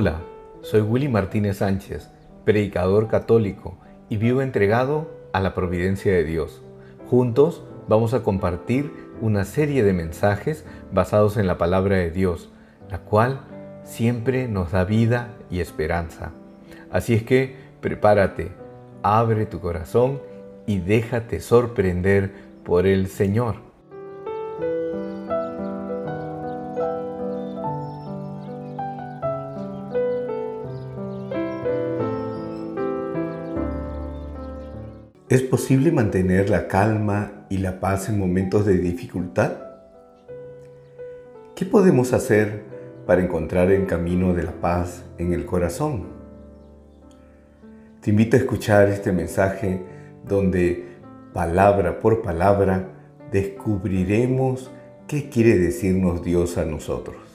Hola, soy Willy Martínez Sánchez, predicador católico y vivo entregado a la providencia de Dios. Juntos vamos a compartir una serie de mensajes basados en la palabra de Dios, la cual siempre nos da vida y esperanza. Así es que prepárate, abre tu corazón y déjate sorprender por el Señor. ¿Es posible mantener la calma y la paz en momentos de dificultad? ¿Qué podemos hacer para encontrar el camino de la paz en el corazón? Te invito a escuchar este mensaje donde palabra por palabra descubriremos qué quiere decirnos Dios a nosotros.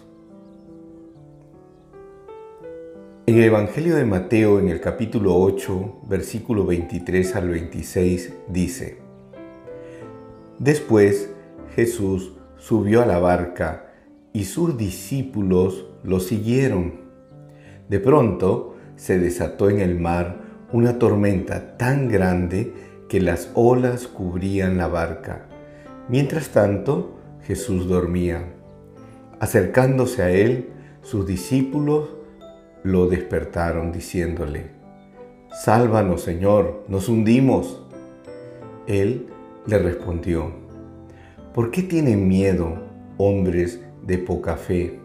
En el Evangelio de Mateo, en el capítulo 8, versículo 23 al 26, dice, Después Jesús subió a la barca y sus discípulos lo siguieron. De pronto se desató en el mar una tormenta tan grande que las olas cubrían la barca. Mientras tanto, Jesús dormía. Acercándose a él, sus discípulos lo despertaron diciéndole, Sálvanos, Señor, nos hundimos. Él le respondió, ¿por qué tienen miedo, hombres de poca fe?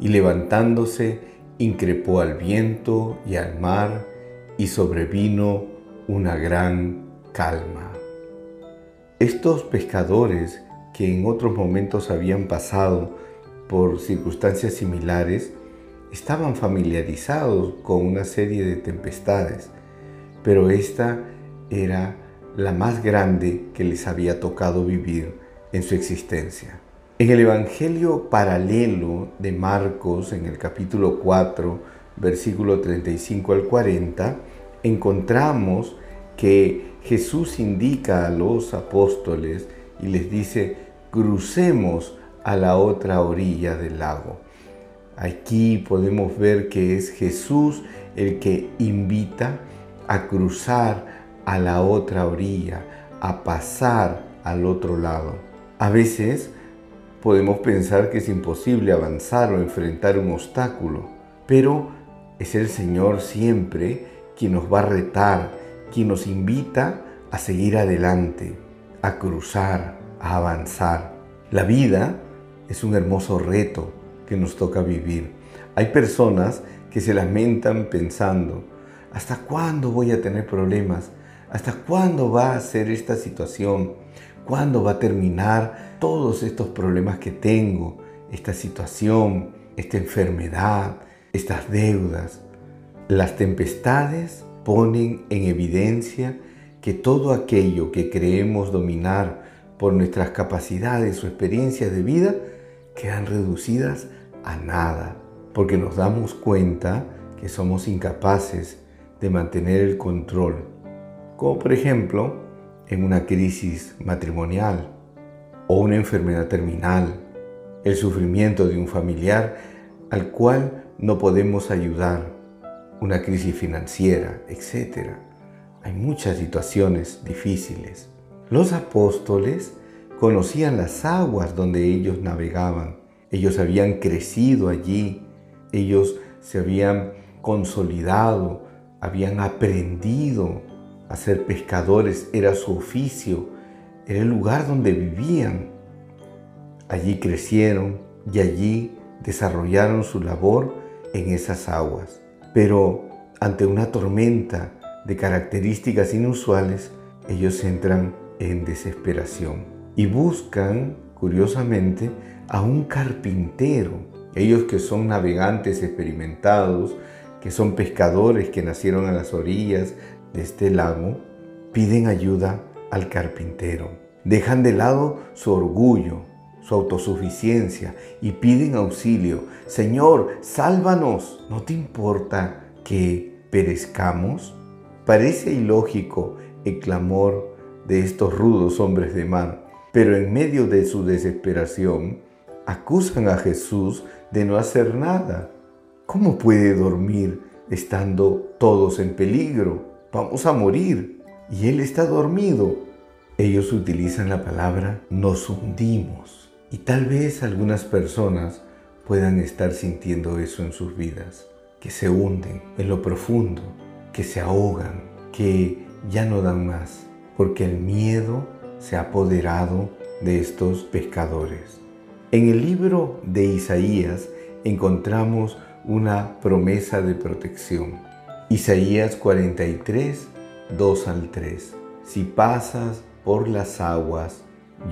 Y levantándose, increpó al viento y al mar, y sobrevino una gran calma. Estos pescadores que en otros momentos habían pasado por circunstancias similares, estaban familiarizados con una serie de tempestades, pero esta era la más grande que les había tocado vivir en su existencia. En el Evangelio paralelo de Marcos, en el capítulo 4, versículo 35 al 40, encontramos que Jesús indica a los apóstoles y les dice, crucemos a la otra orilla del lago. Aquí podemos ver que es Jesús el que invita a cruzar a la otra orilla, a pasar al otro lado. A veces podemos pensar que es imposible avanzar o enfrentar un obstáculo, pero es el Señor siempre quien nos va a retar, quien nos invita a seguir adelante, a cruzar, a avanzar. La vida es un hermoso reto, que nos toca vivir. Hay personas que se lamentan pensando, ¿hasta cuándo voy a tener problemas? ¿Hasta cuándo va a ser esta situación? ¿Cuándo va a terminar todos estos problemas que tengo? Esta situación, esta enfermedad, estas deudas. Las tempestades ponen en evidencia que todo aquello que creemos dominar por nuestras capacidades o experiencias de vida quedan reducidas a nada, porque nos damos cuenta que somos incapaces de mantener el control, como por ejemplo en una crisis matrimonial o una enfermedad terminal, el sufrimiento de un familiar al cual no podemos ayudar, una crisis financiera, etc. Hay muchas situaciones difíciles. Los apóstoles conocían las aguas donde ellos navegaban ellos habían crecido allí, ellos se habían consolidado, habían aprendido a ser pescadores, era su oficio, era el lugar donde vivían. Allí crecieron y allí desarrollaron su labor en esas aguas. Pero ante una tormenta de características inusuales, ellos entran en desesperación y buscan, curiosamente, a un carpintero. Ellos que son navegantes experimentados, que son pescadores que nacieron a las orillas de este lago, piden ayuda al carpintero. Dejan de lado su orgullo, su autosuficiencia y piden auxilio. Señor, sálvanos. ¿No te importa que perezcamos? Parece ilógico el clamor de estos rudos hombres de mar, pero en medio de su desesperación, acusan a Jesús de no hacer nada. ¿Cómo puede dormir estando todos en peligro? Vamos a morir. Y él está dormido. Ellos utilizan la palabra nos hundimos. Y tal vez algunas personas puedan estar sintiendo eso en sus vidas, que se hunden en lo profundo, que se ahogan, que ya no dan más, porque el miedo se ha apoderado de estos pescadores. En el libro de Isaías encontramos una promesa de protección. Isaías 43, 2 al 3. Si pasas por las aguas,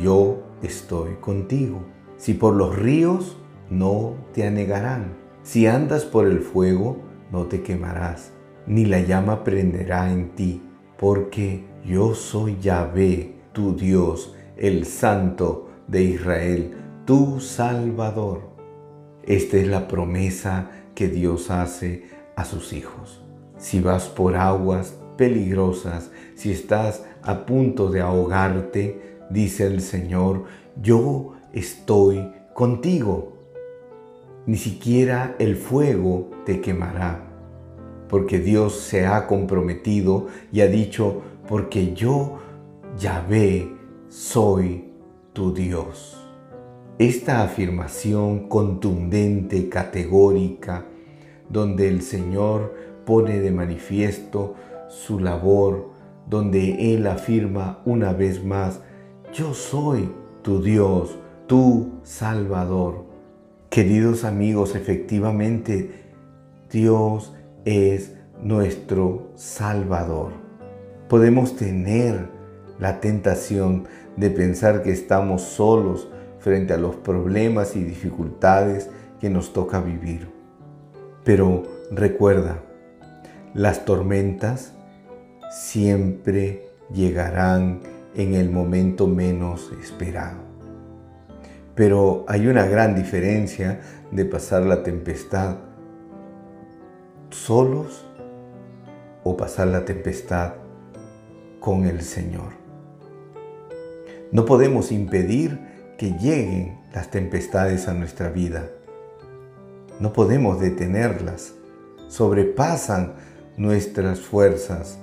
yo estoy contigo. Si por los ríos, no te anegarán. Si andas por el fuego, no te quemarás, ni la llama prenderá en ti, porque yo soy Yahvé, tu Dios, el Santo de Israel, tu Salvador. Esta es la promesa que Dios hace a sus hijos. Si vas por aguas peligrosas, si estás a punto de ahogarte, dice el Señor, yo estoy contigo ni siquiera el fuego te quemará, porque Dios se ha comprometido y ha dicho, porque yo, Yahvé, soy tu Dios. Esta afirmación contundente, categórica, donde el Señor pone de manifiesto su labor, donde Él afirma una vez más, yo soy tu Dios, tu Salvador. Queridos amigos, efectivamente Dios es nuestro Salvador. Podemos tener la tentación de pensar que estamos solos frente a los problemas y dificultades que nos toca vivir. Pero recuerda, las tormentas siempre llegarán en el momento menos esperado. Pero hay una gran diferencia de pasar la tempestad solos o pasar la tempestad con el Señor. No podemos impedir que lleguen las tempestades a nuestra vida. No podemos detenerlas. Sobrepasan nuestras fuerzas.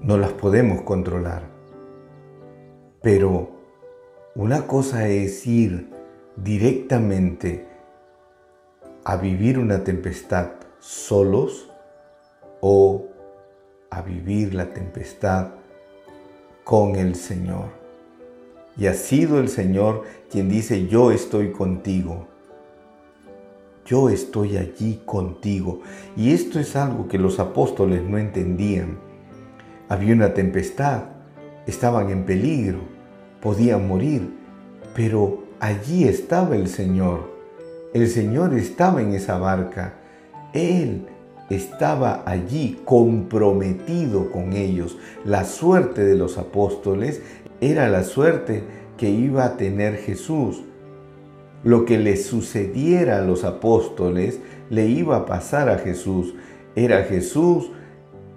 No las podemos controlar. Pero una cosa es ir directamente a vivir una tempestad solos o a vivir la tempestad con el Señor. Y ha sido el Señor quien dice, yo estoy contigo. Yo estoy allí contigo. Y esto es algo que los apóstoles no entendían. Había una tempestad, estaban en peligro podían morir, pero allí estaba el Señor. El Señor estaba en esa barca. Él estaba allí comprometido con ellos. La suerte de los apóstoles era la suerte que iba a tener Jesús. Lo que le sucediera a los apóstoles le iba a pasar a Jesús. Era Jesús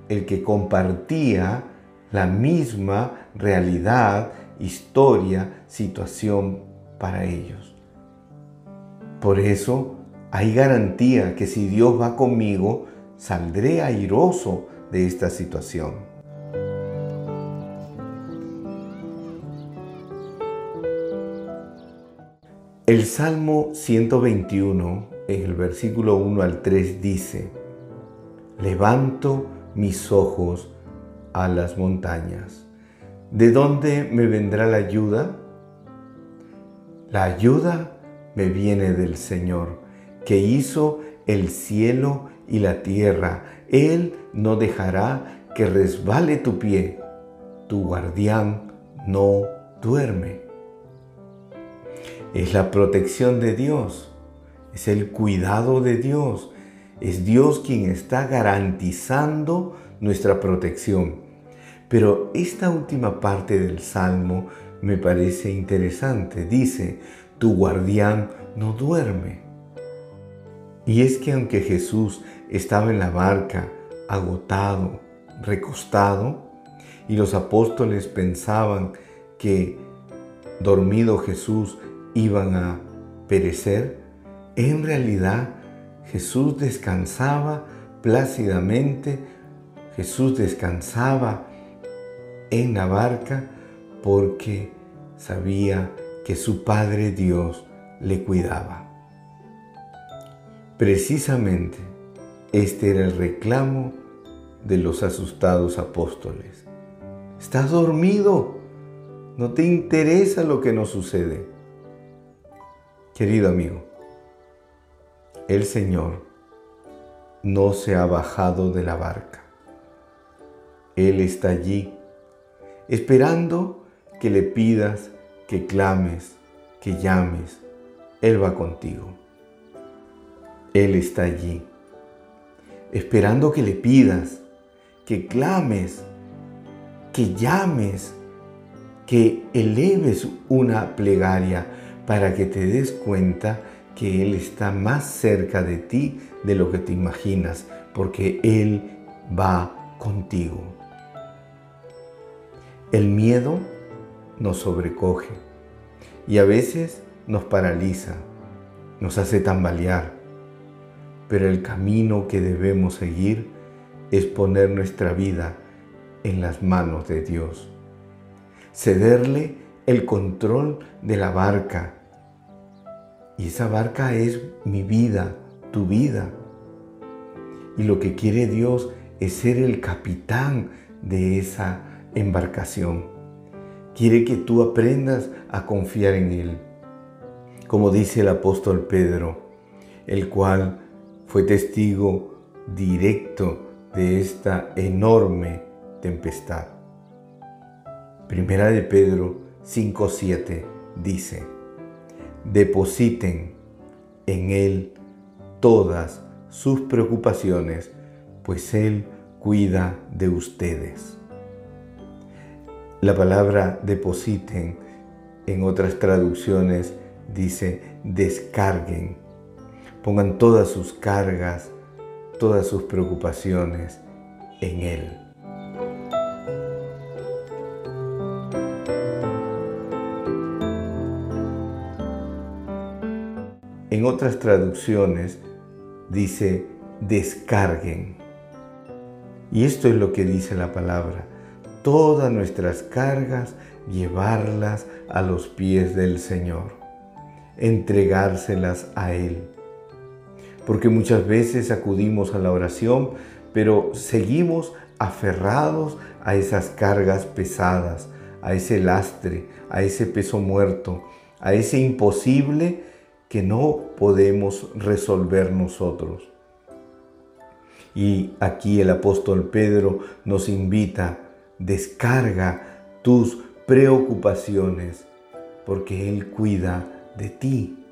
el que compartía la misma realidad historia, situación para ellos. Por eso hay garantía que si Dios va conmigo, saldré airoso de esta situación. El Salmo 121, en el versículo 1 al 3, dice, Levanto mis ojos a las montañas ¿De dónde me vendrá la ayuda? La ayuda me viene del Señor, que hizo el cielo y la tierra. Él no dejará que resbale tu pie. Tu guardián no duerme. Es la protección de Dios, es el cuidado de Dios. Es Dios quien está garantizando nuestra protección. Pero esta última parte del Salmo me parece interesante. Dice, tu guardián no duerme. Y es que aunque Jesús estaba en la barca, agotado, recostado, y los apóstoles pensaban que dormido Jesús iban a perecer, En realidad, Jesús descansaba plácidamente, Jesús descansaba en la barca porque sabía que su Padre Dios le cuidaba. Precisamente este era el reclamo de los asustados apóstoles. Estás dormido, no te interesa lo que nos sucede. Querido amigo, el Señor no se ha bajado de la barca. Él está allí, esperando que le pidas, que clames, que llames. Él va contigo. Él está allí, esperando que le pidas, que clames, que llames, que eleves una plegaria para que te des cuenta que Él está más cerca de ti de lo que te imaginas, porque Él va contigo. El miedo nos sobrecoge y a veces nos paraliza, nos hace tambalear, pero el camino que debemos seguir es poner nuestra vida en las manos de Dios, cederle el control de la barca y esa barca es mi vida, tu vida. Y lo que quiere Dios es ser el capitán de esa embarcación. Quiere que tú aprendas a confiar en Él. Como dice el apóstol Pedro, el cual fue testigo directo de esta enorme tempestad. Primera de Pedro 5.7 dice, depositen en Él todas sus preocupaciones, pues Él cuida de ustedes. La palabra depositen en otras traducciones dice descarguen, pongan todas sus cargas, todas sus preocupaciones en Él. En otras traducciones dice descarguen. Y esto es lo que dice la palabra. Todas nuestras cargas, llevarlas a los pies del Señor. Entregárselas a Él. Porque muchas veces acudimos a la oración, pero seguimos aferrados a esas cargas pesadas, a ese lastre, a ese peso muerto, a ese imposible que no podemos resolver nosotros. Y aquí el apóstol Pedro nos invita, descarga tus preocupaciones, porque Él cuida de ti.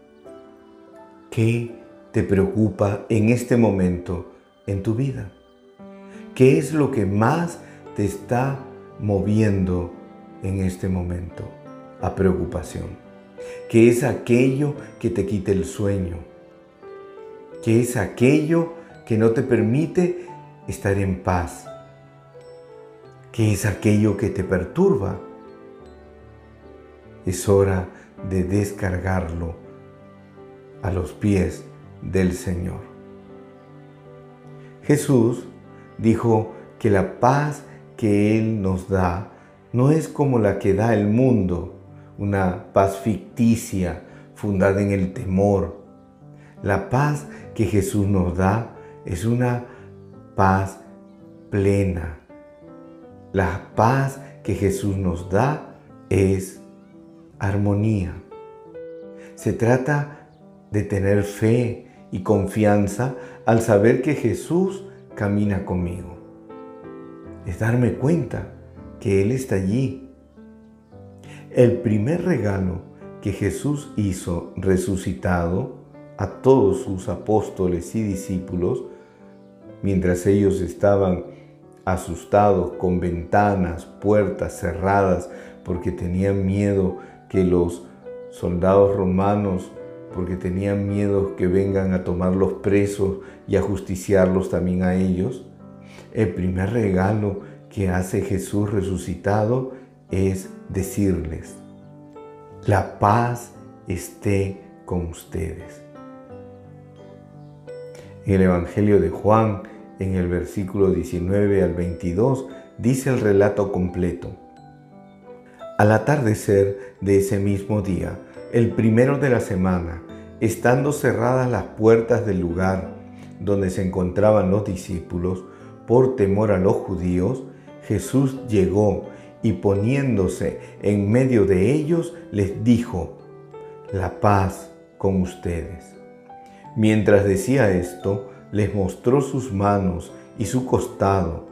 ¿Qué te preocupa en este momento en tu vida? ¿Qué es lo que más te está moviendo en este momento a preocupación? Que es aquello que te quite el sueño, que es aquello que no te permite estar en paz, que es aquello que te perturba. Es hora de descargarlo a los pies del Señor. Jesús dijo que la paz que Él nos da no es como la que da el mundo, una paz ficticia fundada en el temor. La paz que Jesús nos da es una paz plena. La paz que Jesús nos da es armonía. Se trata de tener fe y confianza al saber que Jesús camina conmigo. Es darme cuenta que Él está allí el primer regalo que Jesús hizo resucitado a todos sus apóstoles y discípulos, mientras ellos estaban asustados con ventanas, puertas cerradas, porque tenían miedo que los soldados romanos, porque tenían miedo que vengan a tomarlos presos y a justiciarlos también a ellos. El primer regalo que hace Jesús resucitado es decirles, la paz esté con ustedes. En el Evangelio de Juan, en el versículo 19 al 22, dice el relato completo. Al atardecer de ese mismo día, el primero de la semana, estando cerradas las puertas del lugar donde se encontraban los discípulos, por temor a los judíos, Jesús llegó y poniéndose en medio de ellos, les dijo, la paz con ustedes. Mientras decía esto, les mostró sus manos y su costado.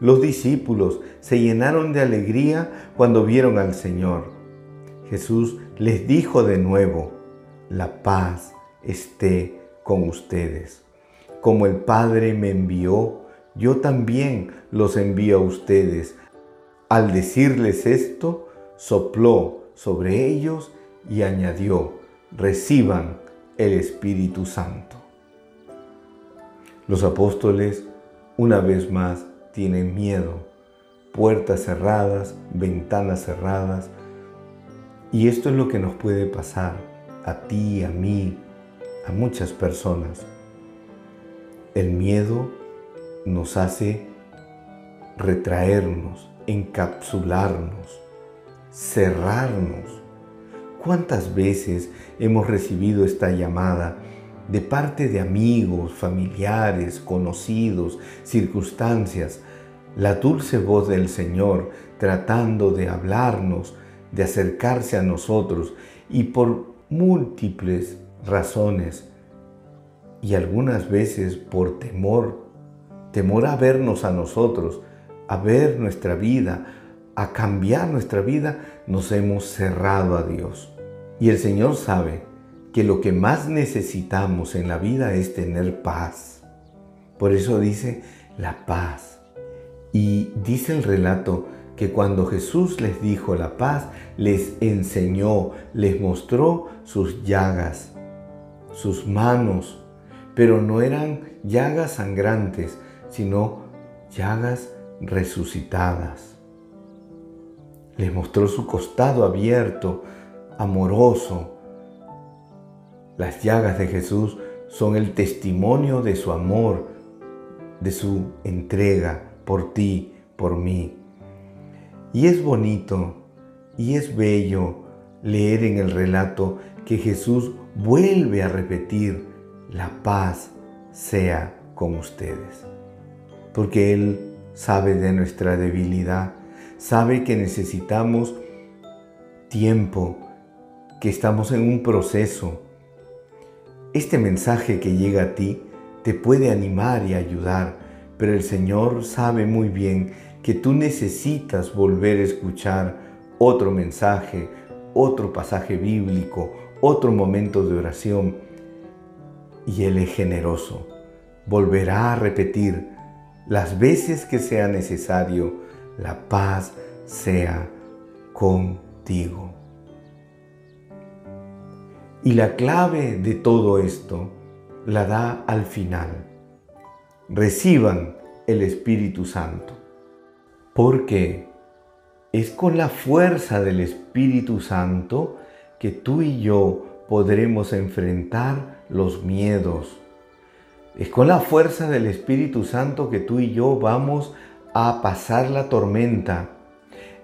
Los discípulos se llenaron de alegría cuando vieron al Señor. Jesús les dijo de nuevo, la paz esté con ustedes. Como el Padre me envió, yo también los envío a ustedes. Al decirles esto, sopló sobre ellos y añadió, reciban el Espíritu Santo. Los apóstoles una vez más tienen miedo, puertas cerradas, ventanas cerradas, y esto es lo que nos puede pasar a ti, a mí, a muchas personas. El miedo nos hace retraernos, encapsularnos, cerrarnos. ¿Cuántas veces hemos recibido esta llamada de parte de amigos, familiares, conocidos, circunstancias? La dulce voz del Señor tratando de hablarnos, de acercarse a nosotros y por múltiples razones y algunas veces por temor, temor a vernos a nosotros, a ver nuestra vida, a cambiar nuestra vida, nos hemos cerrado a Dios. Y el Señor sabe que lo que más necesitamos en la vida es tener paz. Por eso dice la paz. Y dice el relato que cuando Jesús les dijo la paz, les enseñó, les mostró sus llagas, sus manos, pero no eran llagas sangrantes, sino llagas resucitadas. Les mostró su costado abierto, amoroso. Las llagas de Jesús son el testimonio de su amor, de su entrega por ti, por mí. Y es bonito y es bello leer en el relato que Jesús vuelve a repetir, la paz sea con ustedes. Porque Él sabe de nuestra debilidad, sabe que necesitamos tiempo, que estamos en un proceso. Este mensaje que llega a ti te puede animar y ayudar, pero el Señor sabe muy bien que tú necesitas volver a escuchar otro mensaje, otro pasaje bíblico, otro momento de oración. Y Él es generoso. Volverá a repetir las veces que sea necesario, la paz sea contigo. Y la clave de todo esto la da al final. Reciban el Espíritu Santo. Porque es con la fuerza del Espíritu Santo que tú y yo podremos enfrentar los miedos. Es con la fuerza del Espíritu Santo que tú y yo vamos a pasar la tormenta.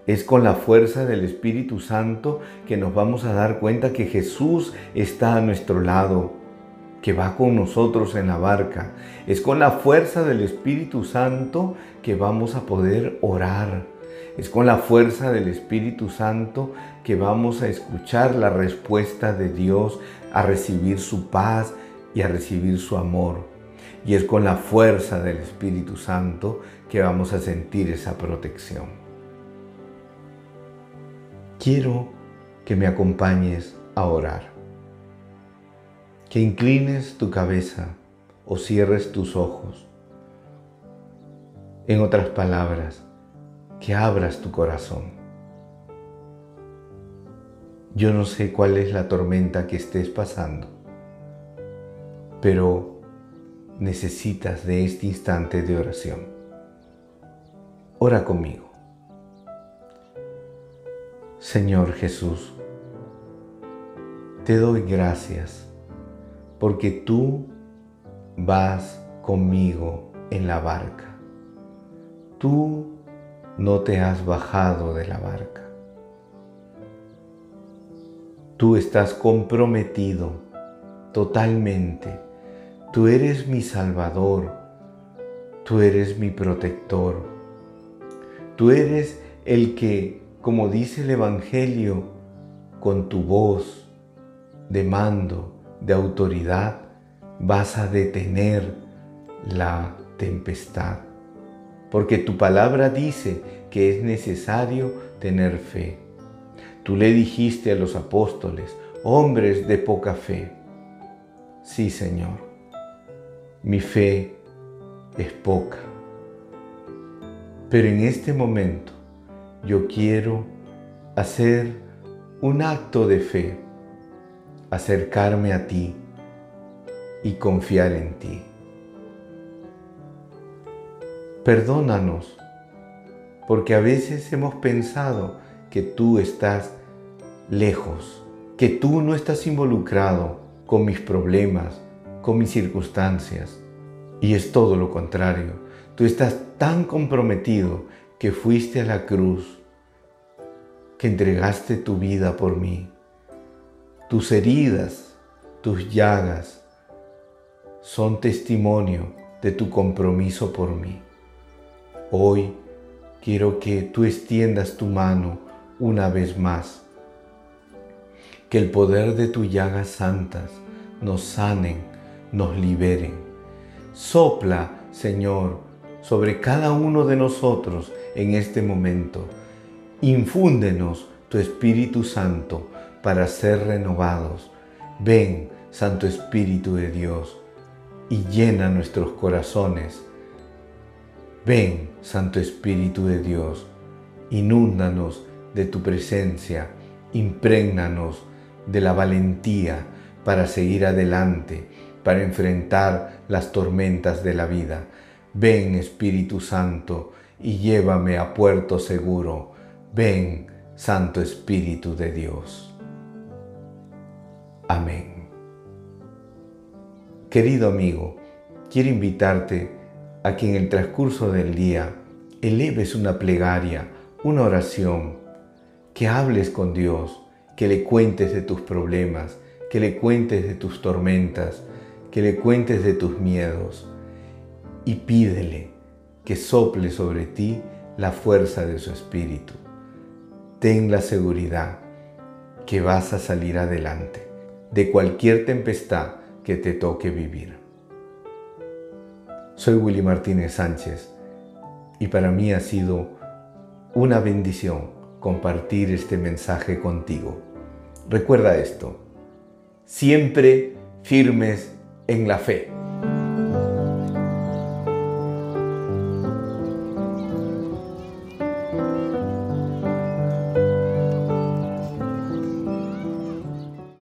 Es con la fuerza del Espíritu Santo que nos vamos a dar cuenta que Jesús está a nuestro lado, que va con nosotros en la barca. Es con la fuerza del Espíritu Santo que vamos a poder orar. Es con la fuerza del Espíritu Santo que vamos a escuchar la respuesta de Dios, a recibir su paz y a recibir su amor. Y es con la fuerza del Espíritu Santo que vamos a sentir esa protección quiero que me acompañes a orar. Que inclines tu cabeza o cierres tus ojos. En otras palabras, que abras tu corazón. Yo no sé cuál es la tormenta que estés pasando, pero necesitas de este instante de oración. Ora conmigo. Señor Jesús, te doy gracias porque tú vas conmigo en la barca. Tú no te has bajado de la barca. Tú estás comprometido totalmente. Tú eres mi Salvador. Tú eres mi protector. Tú eres el que, como dice el Evangelio, con tu voz de mando, de autoridad, vas a detener la tempestad. Porque tu palabra dice que es necesario tener fe. Tú le dijiste a los apóstoles, hombres de poca fe, sí Señor, mi fe es poca, pero en este momento yo quiero hacer un acto de fe, acercarme a ti y confiar en ti. Perdónanos, porque a veces hemos pensado que tú estás lejos, que tú no estás involucrado con mis problemas, con mis circunstancias. Y es todo lo contrario. Tú estás tan comprometido que fuiste a la cruz, que entregaste tu vida por mí. Tus heridas, tus llagas, son testimonio de tu compromiso por mí. Hoy quiero que tú extiendas tu mano una vez más. Que el poder de tus llagas santas nos sanen, nos liberen. Sopla, Señor, sobre cada uno de nosotros en este momento. Infúndenos tu Espíritu Santo para ser renovados. Ven, Santo Espíritu de Dios, y llena nuestros corazones. Ven, Santo Espíritu de Dios, inúndanos de tu presencia, imprégnanos de la valentía para seguir adelante, para enfrentar las tormentas de la vida. Ven Espíritu Santo y llévame a puerto seguro. Ven Santo Espíritu de Dios. Amén. Querido amigo, quiero invitarte a que en el transcurso del día eleves una plegaria, una oración que hables con Dios, que le cuentes de tus problemas, que le cuentes de tus tormentas, que le cuentes de tus miedos y pídele que sople sobre ti la fuerza de su espíritu. Ten la seguridad que vas a salir adelante de cualquier tempestad que te toque vivir. Soy Willy Martínez Sánchez y para mí ha sido una bendición compartir este mensaje contigo. Recuerda esto, siempre firmes en la fe.